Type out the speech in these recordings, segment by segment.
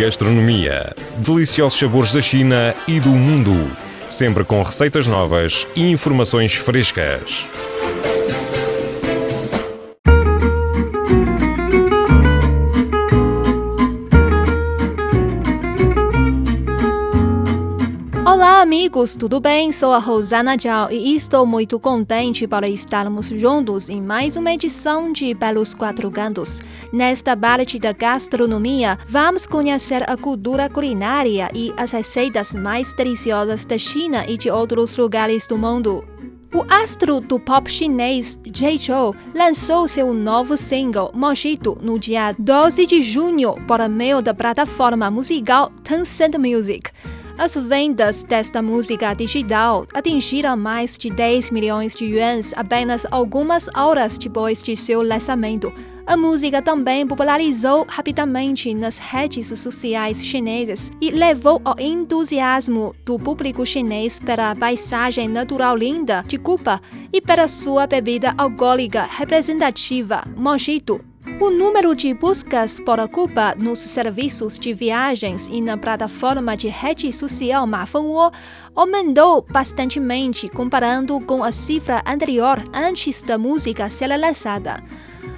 Gastronomia. Deliciosos sabores da China e do mundo. Sempre com receitas novas e informações frescas. Amigos, tudo bem? Sou a Rosana Zhao e estou muito contente para estarmos juntos em mais uma edição de Belos Quatro Cantos. Nesta parte da gastronomia, vamos conhecer a cultura culinária e as receitas mais deliciosas da China e de outros lugares do mundo. O astro do pop chinês Jay Chou lançou seu novo single Mojito no dia 12 de junho por meio da plataforma musical Tencent Music. As vendas desta música digital atingiram mais de 10 milhões de yuans apenas algumas horas depois de seu lançamento. A música também popularizou rapidamente nas redes sociais chinesas e levou ao entusiasmo do público chinês pela paisagem natural linda de Cuba e pela sua bebida alcoólica representativa, Mojito. O número de buscas por Cuba nos serviços de viagens e na plataforma de rede social Mafengwo aumentou bastantemente comparando com a cifra anterior antes da música ser lançada.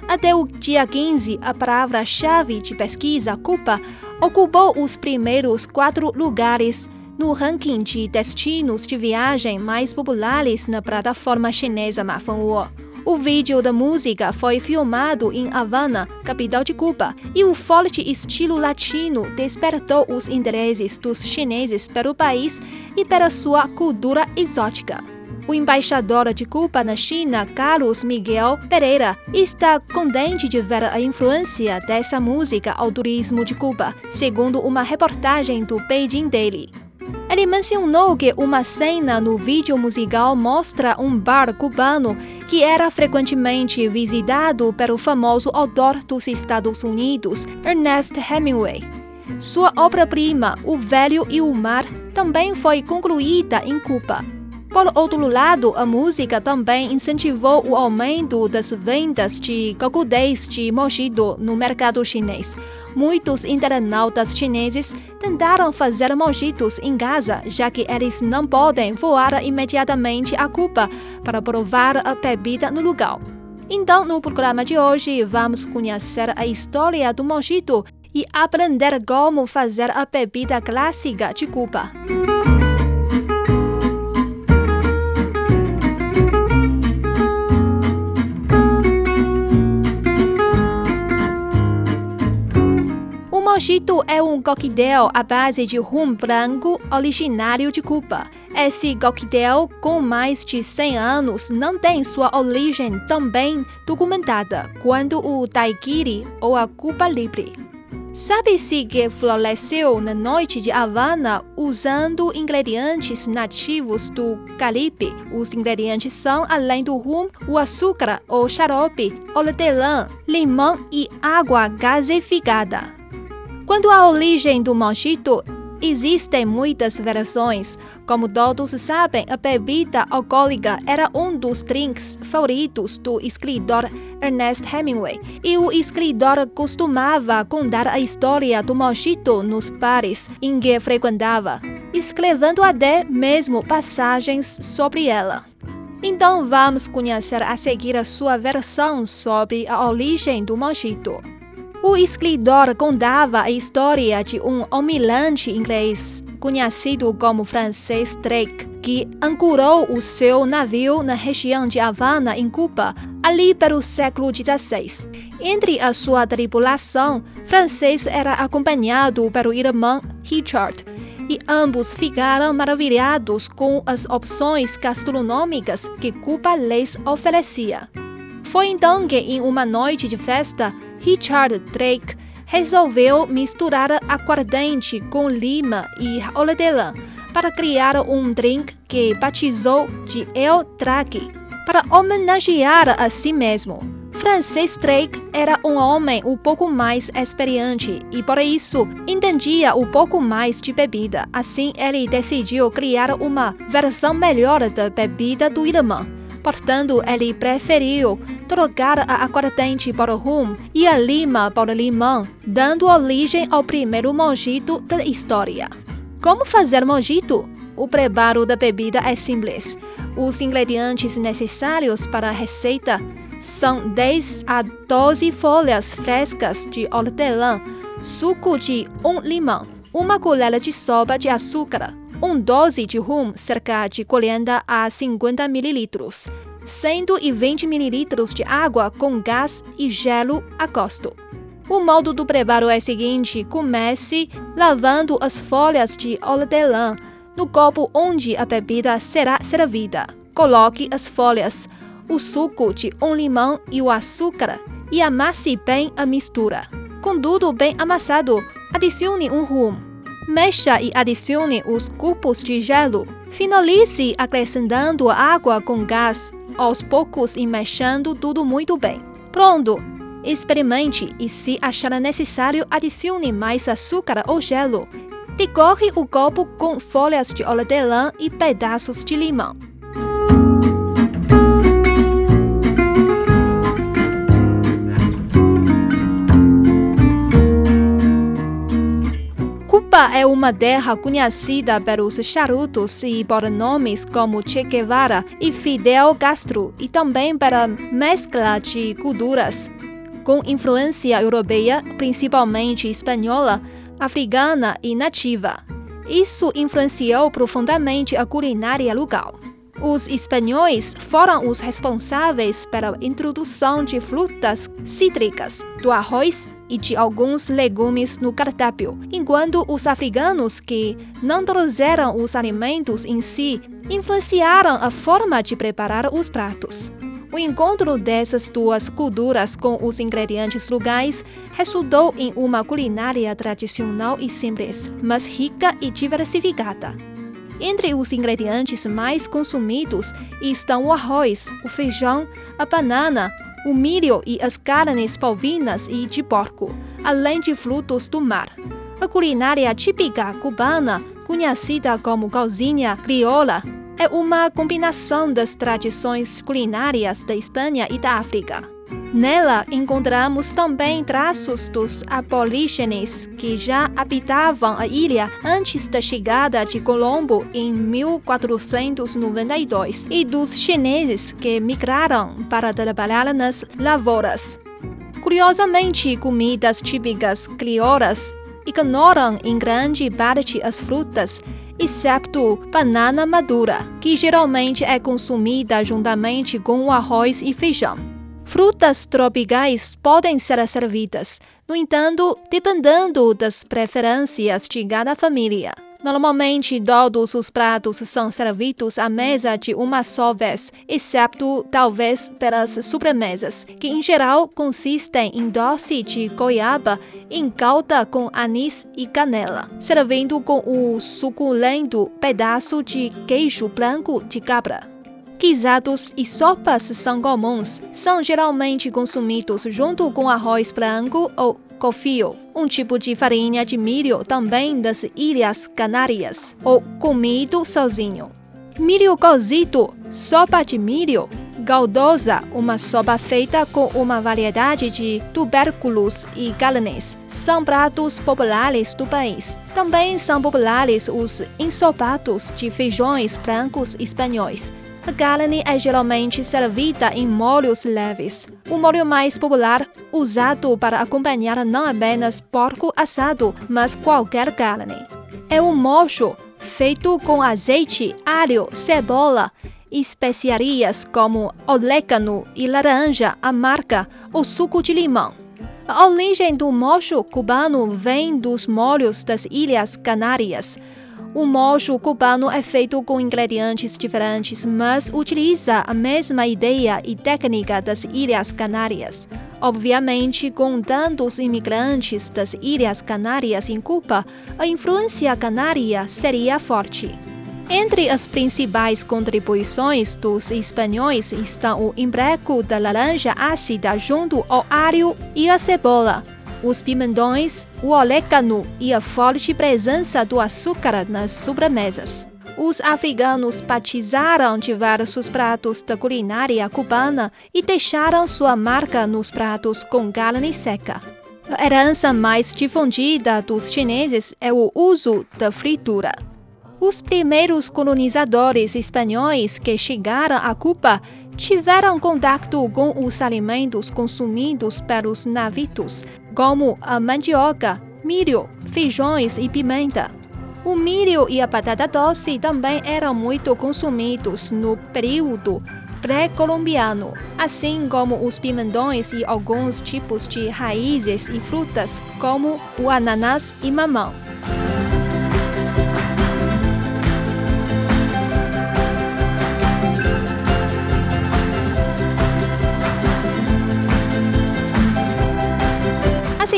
Até o dia 15, a palavra-chave de pesquisa Cuba ocupou os primeiros quatro lugares no ranking de destinos de viagem mais populares na plataforma chinesa Mafengwo. O vídeo da música foi filmado em Havana, capital de Cuba, e o forte estilo latino despertou os interesses dos chineses pelo país e pela sua cultura exótica. O embaixador de Cuba na China, Carlos Miguel Pereira, está contente de ver a influência dessa música ao turismo de Cuba, segundo uma reportagem do Beijing Daily. Ele mencionou que uma cena no vídeo musical mostra um bar cubano que era frequentemente visitado pelo famoso autor dos Estados Unidos, Ernest Hemingway. Sua obra-prima, O Velho e o Mar, também foi concluída em Cuba. Por outro lado, a música também incentivou o aumento das vendas de cocudês de mojito no mercado chinês. Muitos internautas chineses tentaram fazer mojitos em casa, já que eles não podem voar imediatamente a Cuba para provar a bebida no lugar. Então, no programa de hoje, vamos conhecer a história do mojito e aprender como fazer a bebida clássica de Cuba. Mojito é um coquetel à base de rum branco originário de Cuba. Esse coquetel, com mais de 100 anos, não tem sua origem tão bem documentada quanto o daiquiri ou a Cuba Libre. Sabe-se que floresceu na noite de Havana usando ingredientes nativos do Caribe. Os ingredientes são, além do rum, o açúcar ou xarope, hortelã, limão e água gasificada. Quanto à origem do mojito, existem muitas versões. Como todos sabem, a bebida alcoólica era um dos drinks favoritos do escritor Ernest Hemingway, e o escritor costumava contar a história do mojito nos bares em que frequentava, escrevendo até mesmo passagens sobre ela. Então vamos conhecer a seguir a sua versão sobre a origem do mojito. O escritor contava a história de um almirante inglês conhecido como Francis Drake, que ancorou o seu navio na região de Havana, em Cuba, ali pelo século XVI. Entre a sua tripulação, Francis era acompanhado pelo irmão Richard, e ambos ficaram maravilhados com as opções gastronômicas que Cuba lhes oferecia. Foi então que, em uma noite de festa, Richard Drake resolveu misturar aguardente com lima e hortelã para criar um drink que batizou de El Drake, para homenagear a si mesmo. Francis Drake era um homem um pouco mais experiente e por isso entendia um pouco mais de bebida. Assim, ele decidiu criar uma versão melhor da bebida do irmão Portanto, ele preferiu trocar a aguardente para rum e a lima para limão, dando origem ao primeiro mojito da história. Como fazer mojito? O preparo da bebida é simples. Os ingredientes necessários para a receita são 10 a 12 folhas frescas de hortelã, suco de um limão, uma colher de sopa de açúcar, um doze de rum, cerca de 40 a 50 ml, 120 ml de água com gás e gelo a gosto. O modo do preparo é o seguinte: comece lavando as folhas de hortelã no copo onde a bebida será servida. Coloque as folhas, o suco de um limão e o açúcar e amasse bem a mistura. Com tudo bem amassado, adicione um rum Mexa e adicione os cubos de gelo. Finalize acrescentando água com gás aos poucos e mexendo tudo muito bem. Pronto! Experimente e, se achar necessário, adicione mais açúcar ou gelo. Decorre o copo com folhas de hortelã e pedaços de limão. É uma terra conhecida pelos charutos e por nomes como Che Guevara e Fidel Castro, e também pela mescla de culturas, com influência europeia, principalmente espanhola, africana e nativa. Isso influenciou profundamente a culinária local. Os espanhóis foram os responsáveis pela introdução de frutas cítricas, do arroz e de alguns legumes no cardápio, enquanto os africanos que não trouxeram os alimentos em si influenciaram a forma de preparar os pratos. O encontro dessas duas culturas com os ingredientes locais resultou em uma culinária tradicional e simples, mas rica e diversificada. Entre os ingredientes mais consumidos estão o arroz, o feijão, a banana, o milho e as carnes bovinas e de porco, além de frutos do mar. A culinária típica cubana, conhecida como cozinha crioula, é uma combinação das tradições culinárias da Espanha e da África. Nela encontramos também traços dos aborígenes que já habitavam a ilha antes da chegada de Colombo em 1492 e dos chineses que migraram para trabalhar nas lavouras. Curiosamente, comidas típicas crioulas ignoram em grande parte as frutas exceto banana madura, que geralmente é consumida juntamente com arroz e feijão. Frutas tropicais podem ser servidas, no entanto, dependendo das preferências de cada família. Normalmente, todos os pratos são servidos à mesa de uma só vez, exceto talvez pelas sobremesas, que em geral consistem em doce de goiaba em calda com anis e canela, servindo com o suculento pedaço de queijo branco de cabra. Guisados e sopas são comuns, são geralmente consumidos junto com arroz branco ou cofio, um tipo de farinha de milho também das Ilhas Canárias, ou comido sozinho. Milho cozido, sopa de milho, galdosa, uma sopa feita com uma variedade de tubérculos e galinhas, são pratos populares do país. Também são populares os ensopados de feijões brancos espanhóis, a carne é geralmente servida em molhos leves. O molho mais popular, usado para acompanhar não apenas porco assado, mas qualquer carne. É um mocho feito com azeite, alho, cebola, especiarias como orégano e laranja amarga ou suco de limão. A origem do mocho cubano vem dos molhos das Ilhas Canárias. O mocho cubano é feito com ingredientes diferentes, mas utiliza a mesma ideia e técnica das Ilhas Canárias. Obviamente, com tantos imigrantes das Ilhas Canárias em Cuba, a influência canária seria forte. Entre as principais contribuições dos espanhóis estão o emprego da laranja ácida junto ao alho e a cebola os pimentões, o orégano e a forte presença do açúcar nas sobremesas. Os africanos batizaram diversos pratos da culinária cubana e deixaram sua marca nos pratos com carne seca. A herança mais difundida dos chineses é o uso da fritura. Os primeiros colonizadores espanhóis que chegaram a Cuba tiveram contato com os alimentos consumidos pelos navios, como a mandioca, milho, feijões e pimenta. O milho e a batata doce também eram muito consumidos no período pré-colombiano, assim como os pimentões e alguns tipos de raízes e frutas, como o ananás e mamão.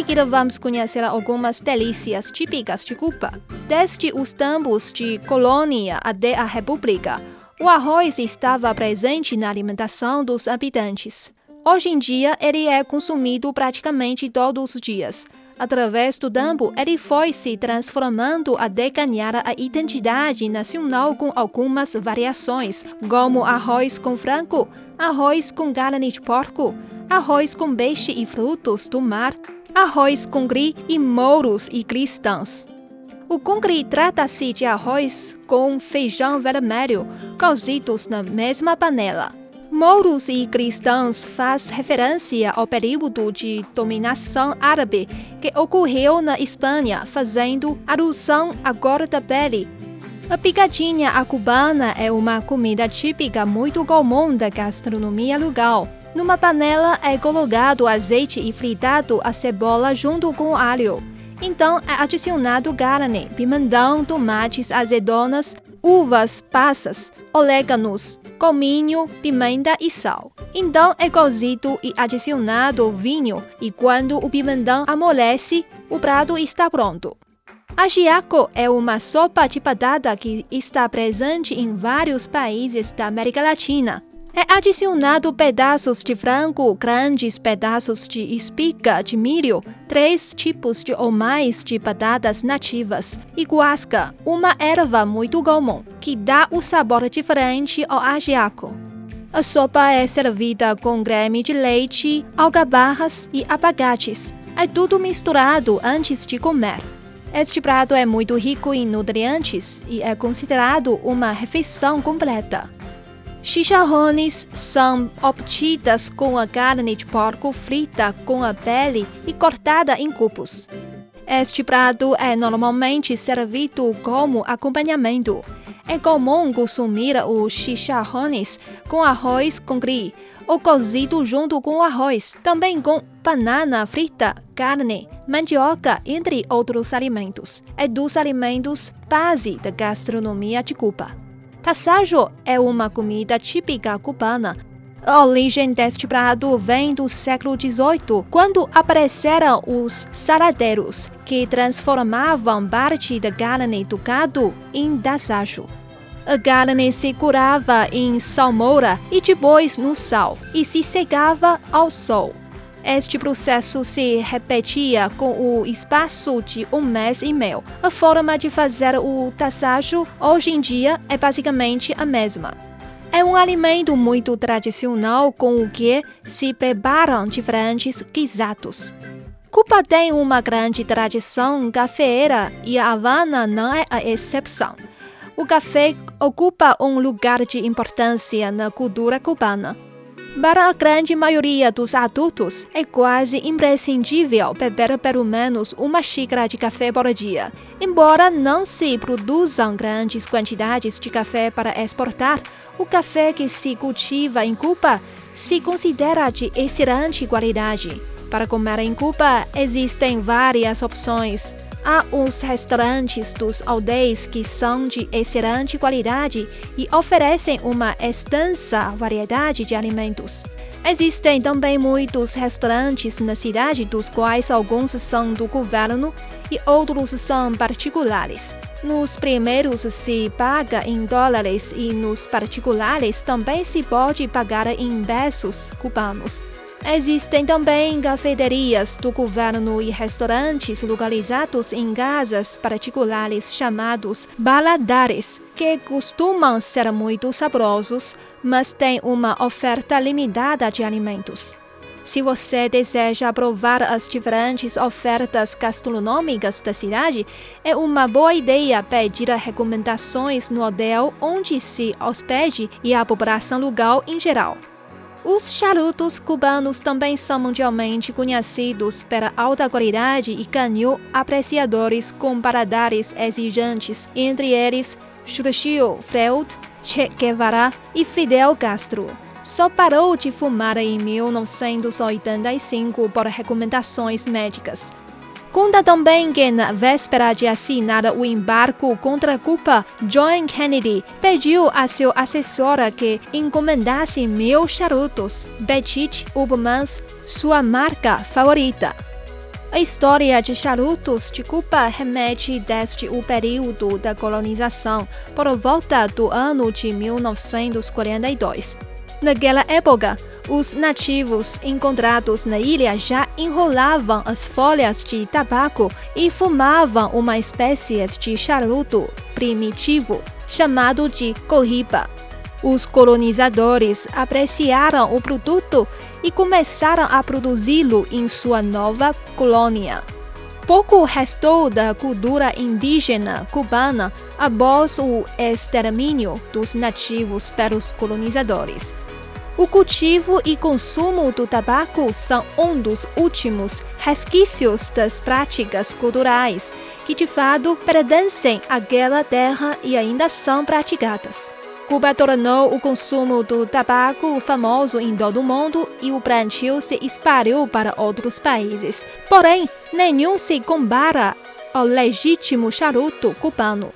A seguir, vamos conhecer algumas delícias típicas de Cuba. Desde os tempos de colônia até a República, o arroz estava presente na alimentação dos habitantes. Hoje em dia, ele é consumido praticamente todos os dias. Através do tempo, ele foi se transformando até ganhar a identidade nacional com algumas variações, como arroz com frango, arroz com carne de porco, arroz com peixe e frutos do mar, arroz congri e mouros e cristãos. O congri trata-se de arroz com feijão vermelho cozidos na mesma panela. Mouros e cristãos faz referência ao período de dominação árabe que ocorreu na Espanha, fazendo alusão à cor da pele. A picadinha cubana é uma comida típica muito comum da gastronomia local. Numa panela é colocado azeite e fritado a cebola junto com alho. Então é adicionado carne, pimentão, tomates, azeitonas, uvas passas, oréganos, cominho, pimenta e sal. Então é cozido e adicionado vinho e quando o pimentão amolece, o prato está pronto. Ajiaco é uma sopa de batata que está presente em vários países da América Latina. É adicionado pedaços de frango, grandes pedaços de espiga de milho, três tipos de ou mais de batatas nativas e guasca, uma erva muito comum, que dá o sabor diferente ao ajiaco. A sopa é servida com creme de leite, alcabarras e abacates. É tudo misturado antes de comer. Este prato é muito rico em nutrientes e é considerado uma refeição completa. Chicharrones são obtidas com a carne de porco frita com a pele e cortada em cubos. Este prato é normalmente servido como acompanhamento. É comum consumir os chicharrones com arroz com gri ou cozido junto com arroz, também com banana frita, carne, mandioca, entre outros alimentos. É dos alimentos base da gastronomia de Cuba. Tassajo é uma comida típica cubana. A origem deste prato vem do século XVIII, quando apareceram os saladeiros, que transformavam parte da carne do gado em tassajo. A carne se curava em salmoura e depois no sal, e se secava ao sol. Este processo se repetia com o espaço de um mês e meio. A forma de fazer o tassajo hoje em dia é basicamente a mesma. É um alimento muito tradicional com o que se preparam diferentes guisados. Cuba tem uma grande tradição cafeeira e a Havana não é a exceção. O café ocupa um lugar de importância na cultura cubana. Para a grande maioria dos adultos, é quase imprescindível beber pelo menos uma xícara de café por dia. Embora não se produzam grandes quantidades de café para exportar, o café que se cultiva em Cuba se considera de excelente qualidade. Para comer em Cuba, existem várias opções. Há os restaurantes dos aldeias que são de excelente qualidade e oferecem uma extensa variedade de alimentos. Existem também muitos restaurantes na cidade, dos quais alguns são do governo e outros são particulares. Nos primeiros se paga em dólares e nos particulares também se pode pagar em pesos cubanos. Existem também cafeterias do governo e restaurantes localizados em casas particulares chamados baladares, que costumam ser muito saborosos, mas têm uma oferta limitada de alimentos. Se você deseja provar as diferentes ofertas gastronômicas da cidade, é uma boa ideia pedir recomendações no hotel onde se hospede e a população local em geral. Os charutos cubanos também são mundialmente conhecidos pela alta qualidade e ganham apreciadores com paladares exigentes, entre eles Churchill Freud, Che Guevara e Fidel Castro. Só parou de fumar em 1985 por recomendações médicas. Conta também que, na véspera de assinar o embargo contra Cuba, John Kennedy pediu a seu assessor que encomendasse mil charutos, Petit Ubmans, sua marca favorita. A história de charutos de Cuba remete desde o período da colonização, por volta do ano de 1942. Naquela época, os nativos encontrados na ilha já enrolavam as folhas de tabaco e fumavam uma espécie de charuto primitivo chamado de corriba. Os colonizadores apreciaram o produto e começaram a produzi-lo em sua nova colônia. Pouco restou da cultura indígena cubana após o extermínio dos nativos pelos colonizadores. O cultivo e consumo do tabaco são um dos últimos resquícios das práticas culturais que de fato pertencem àquela terra e ainda são praticadas. Cuba tornou o consumo do tabaco famoso em todo o mundo e o plantio se espalhou para outros países. Porém, nenhum se compara ao legítimo charuto cubano.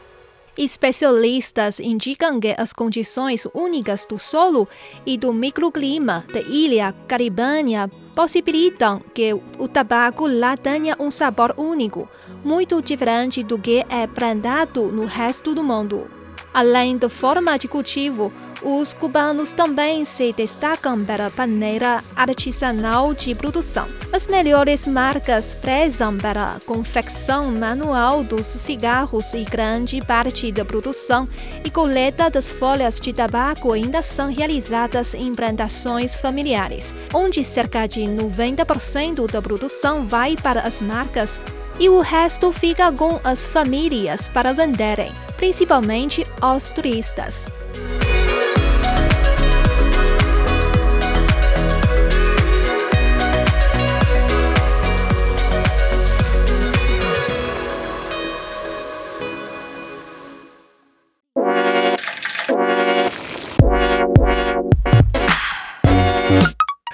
Especialistas indicam que as condições únicas do solo e do microclima da ilha caribenha possibilitam que o tabaco lá tenha um sabor único, muito diferente do que é plantado no resto do mundo. Além da forma de cultivo, os cubanos também se destacam pela maneira artesanal de produção. As melhores marcas prezam pela confecção manual dos cigarros e grande parte da produção e coleta das folhas de tabaco ainda são realizadas em plantações familiares, onde cerca de 90% da produção vai para as marcas e o resto fica com as famílias para venderem, principalmente aos turistas.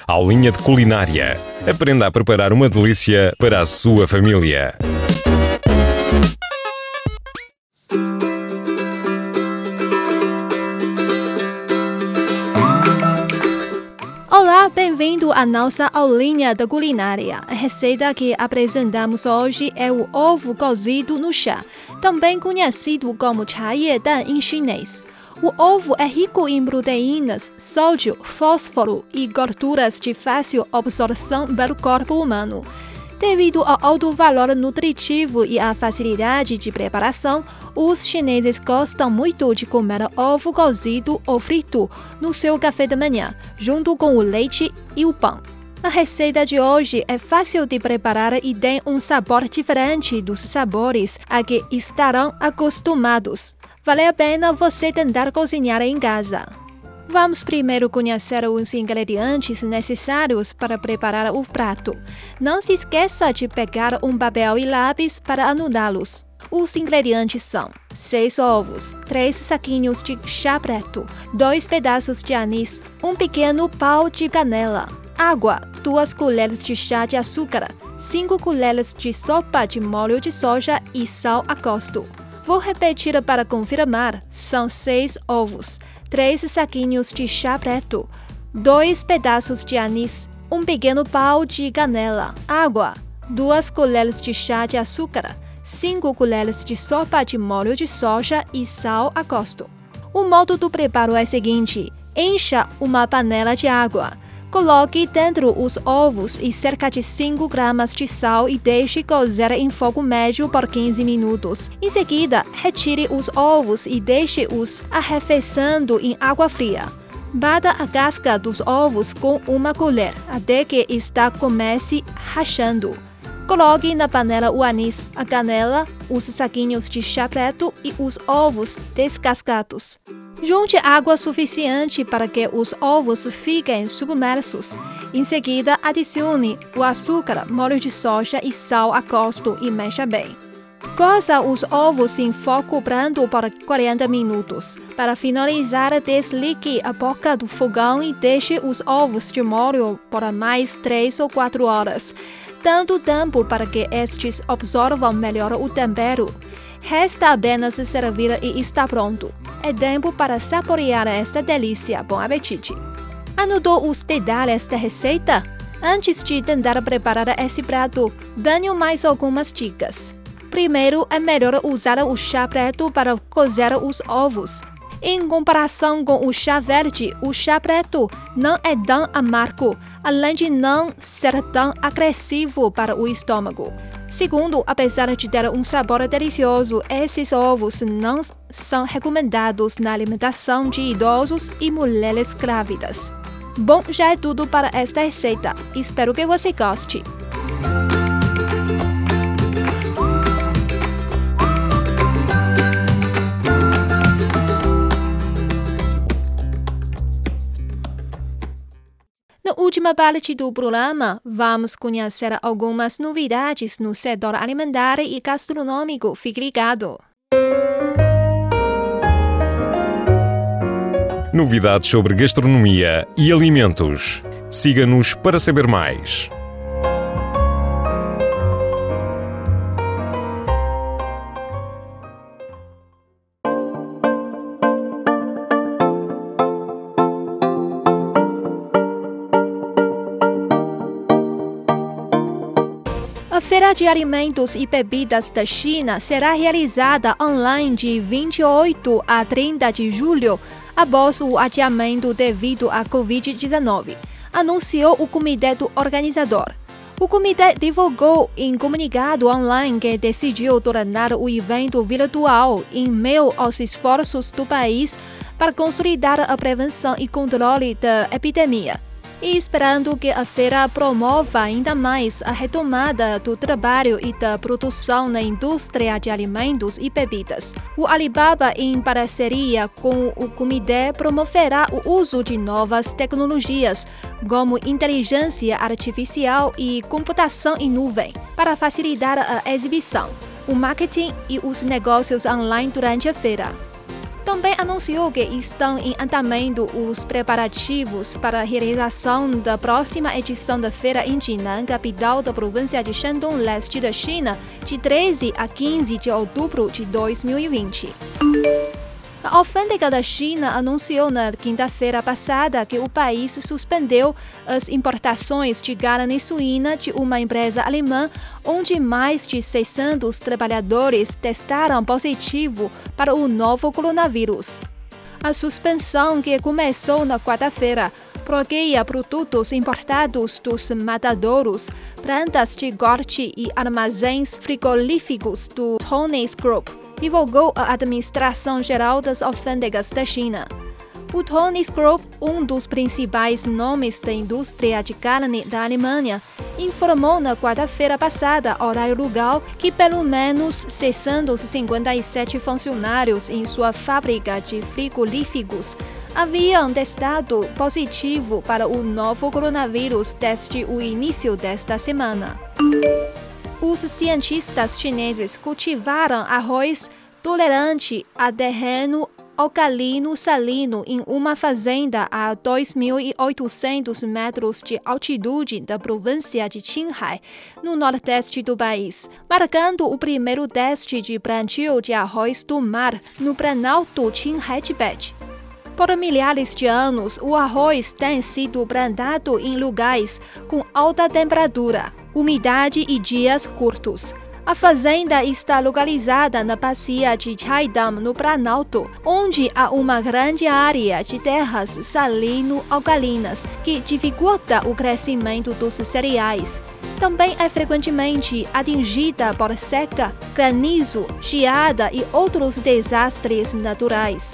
Aulinha de culinária. Aprenda a preparar uma delícia para a sua família. Olá, bem-vindo à nossa aulinha de culinária. A receita que apresentamos hoje é o ovo cozido no chá, também conhecido como chá em chinês. O ovo é rico em proteínas, sódio, fósforo e gorduras de fácil absorção pelo corpo humano. Devido ao alto valor nutritivo e à facilidade de preparação, os chineses gostam muito de comer ovo cozido ou frito no seu café da manhã, junto com o leite e o pão. A receita de hoje é fácil de preparar e tem um sabor diferente dos sabores a que estarão acostumados vale a pena você tentar cozinhar em casa. Vamos primeiro conhecer os ingredientes necessários para preparar o prato. Não se esqueça de pegar um papel e lápis para anotá-los. Os ingredientes são 6 ovos, 3 saquinhos de chá preto, 2 pedaços de anis, um pequeno pau de canela, água, 2 colheres de chá de açúcar, 5 colheres de sopa de molho de soja e sal a gosto. Vou repetir para confirmar: são seis ovos, três saquinhos de chá preto, dois pedaços de anis, um pequeno pau de canela, água, duas colheres de chá de açúcar, cinco colheres de sopa de molho de soja e sal a gosto. O modo do preparo é o seguinte: encha uma panela de água. Coloque dentro os ovos e cerca de 5 gramas de sal e deixe cozer em fogo médio por 15 minutos. Em seguida, retire os ovos e deixe-os arrefecendo em água fria. Bata a casca dos ovos com uma colher até que está comece rachando. Coloque na panela o anis, a canela, os saquinhos de chá preto e os ovos descascados. Junte água suficiente para que os ovos fiquem submersos. Em seguida, adicione o açúcar, molho de soja e sal a gosto e mexa bem. Coça os ovos em fogo brando por 40 minutos. Para finalizar, desligue a boca do fogão e deixe os ovos de molho por mais 3 ou 4 horas tanto tempo para que estes absorvam melhor o tempero. Resta apenas servir e está pronto. É tempo para saborear esta delícia. Bom apetite! Anotou os detalhes da receita? Antes de tentar preparar esse prato, dê mais algumas dicas. Primeiro, é melhor usar o chá preto para cozer os ovos. Em comparação com o chá verde, o chá preto não é tão amargo, além de não ser tão agressivo para o estômago. Segundo, apesar de ter um sabor delicioso, esses ovos não são recomendados na alimentação de idosos e mulheres grávidas. Bom, já é tudo para esta receita. Espero que você goste. Última parte do programa, vamos conhecer algumas novidades no setor alimentar e gastronômico. Fique ligado! Novidades sobre gastronomia e alimentos. Siga-nos para saber mais. Feira de Alimentos e Bebidas da China será realizada online de 28 a 30 de julho, após o adiamento devido à Covid-19, anunciou o comitê do organizador. O comitê divulgou em comunicado online que decidiu tornar o evento virtual em meio aos esforços do país para consolidar a prevenção e controle da epidemia e esperando que a feira promova ainda mais a retomada do trabalho e da produção na indústria de alimentos e bebidas. O Alibaba, em parceria com o comitê, promoverá o uso de novas tecnologias, como inteligência artificial e computação em nuvem, para facilitar a exibição, o marketing e os negócios online durante a feira. Também anunciou que estão em andamento os preparativos para a realização da próxima edição da feira em Jinan, capital da província de Shandong, leste da China, de 13 a 15 de outubro de 2020. A alfândega da China anunciou na quinta-feira passada que o país suspendeu as importações de carne suína de uma empresa alemã, onde mais de 600 trabalhadores testaram positivo para o novo coronavírus. A suspensão, que começou na quarta-feira, bloqueia produtos importados dos matadouros, plantas de corte e armazéns frigoríficos do Tony's Group divulgou a Administração Geral das Alfândegas da China. O Tony's Group, um dos principais nomes da indústria de carne da Alemanha, informou na quarta-feira passada, horário local, que pelo menos 657 funcionários em sua fábrica de frigoríficos haviam testado positivo para o novo coronavírus desde o início desta semana. Os cientistas chineses cultivaram arroz tolerante a terreno alcalino salino em uma fazenda a 2.800 metros de altitude da província de Qinghai, no nordeste do país, marcando o primeiro teste de plantio de arroz do mar no Planalto Qinghai Tibete. Por milhares de anos, o arroz tem sido plantado em lugares com alta temperatura, umidade e dias curtos. A fazenda está localizada na bacia de Chaidam, no Planalto, onde há uma grande área de terras salino-alcalinas que dificulta o crescimento dos cereais. Também é frequentemente atingida por seca, granizo, geada e outros desastres naturais.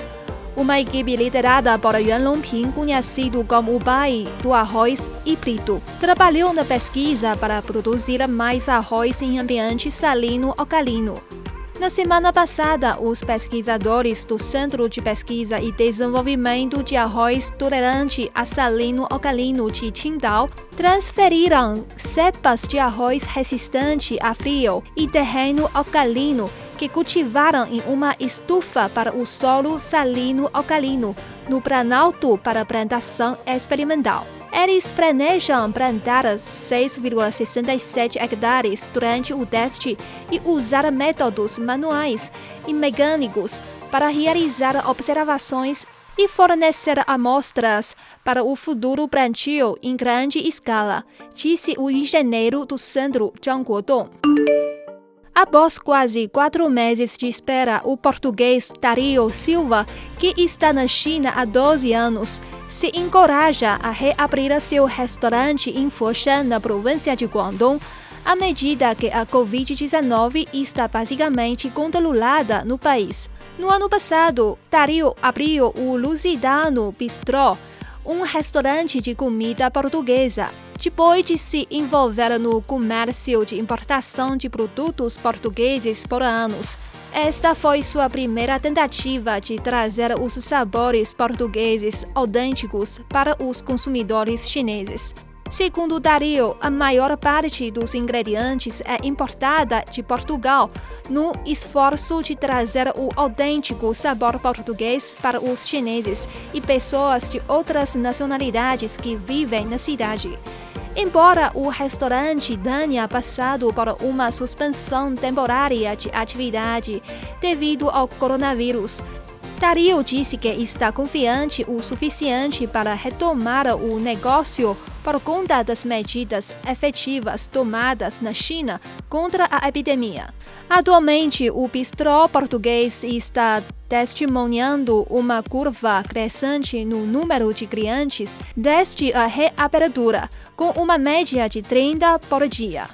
Uma equipe liderada por Yuan Longping, conhecido como o pai do arroz híbrido, trabalhou na pesquisa para produzir mais arroz em ambiente salino-alcalino. Na semana passada, os pesquisadores do Centro de Pesquisa e Desenvolvimento de Arroz Tolerante a Salino Alcalino de Qingdao transferiram cepas de arroz resistente a frio e terreno alcalino que cultivaram em uma estufa para o solo salino-alcalino, no Planalto para plantação experimental. Eles planejam plantar 6,67 hectares durante o teste e usar métodos manuais e mecânicos para realizar observações e fornecer amostras para o futuro plantio em grande escala, disse o engenheiro do centro Zhang Guodong. Após quase quatro meses de espera, o português Dario Silva, que está na China há 12 anos, se encoraja a reabrir seu restaurante em Foshan, na província de Guangdong, à medida que a Covid-19 está basicamente controlada no país. No ano passado, Dario abriu o Lusidano Bistrô, um restaurante de comida portuguesa depois de se envolver no comércio de importação de produtos portugueses por anos. Esta foi sua primeira tentativa de trazer os sabores portugueses autênticos para os consumidores chineses. Segundo Dario, a maior parte dos ingredientes é importada de Portugal, no esforço de trazer o autêntico sabor português para os chineses e pessoas de outras nacionalidades que vivem na cidade. Embora o restaurante tenha passado por uma suspensão temporária de atividade devido ao coronavírus, Dario disse que está confiante o suficiente para retomar o negócio por conta das medidas efetivas tomadas na China contra a epidemia. Atualmente, o bistrô português está testemunhando uma curva crescente no número de clientes desde a reabertura, com uma média de 30 por dia.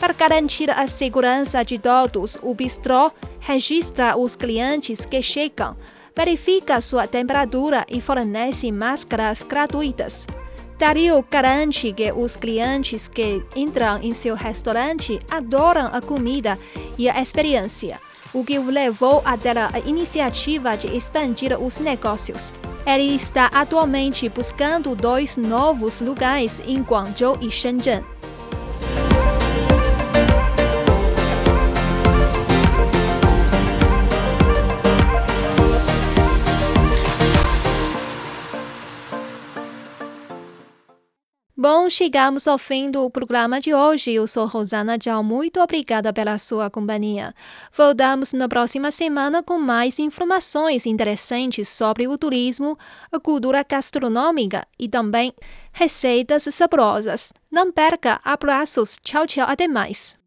Para garantir a segurança de todos, o bistrô registra os clientes que chegam, verifica sua temperatura e fornece máscaras gratuitas. Dario garante que os clientes que entram em seu restaurante adoram a comida e a experiência, o que o levou a ter a iniciativa de expandir os negócios. Ele está atualmente buscando dois novos lugares em Guangzhou e Shenzhen. Bom, chegamos ao fim do programa de hoje. Eu sou Rosana Tchau. Muito obrigada pela sua companhia. Voltamos na próxima semana com mais informações interessantes sobre o turismo, a cultura gastronômica e também receitas saborosas. Não perca, abraços. Tchau, tchau. Até mais.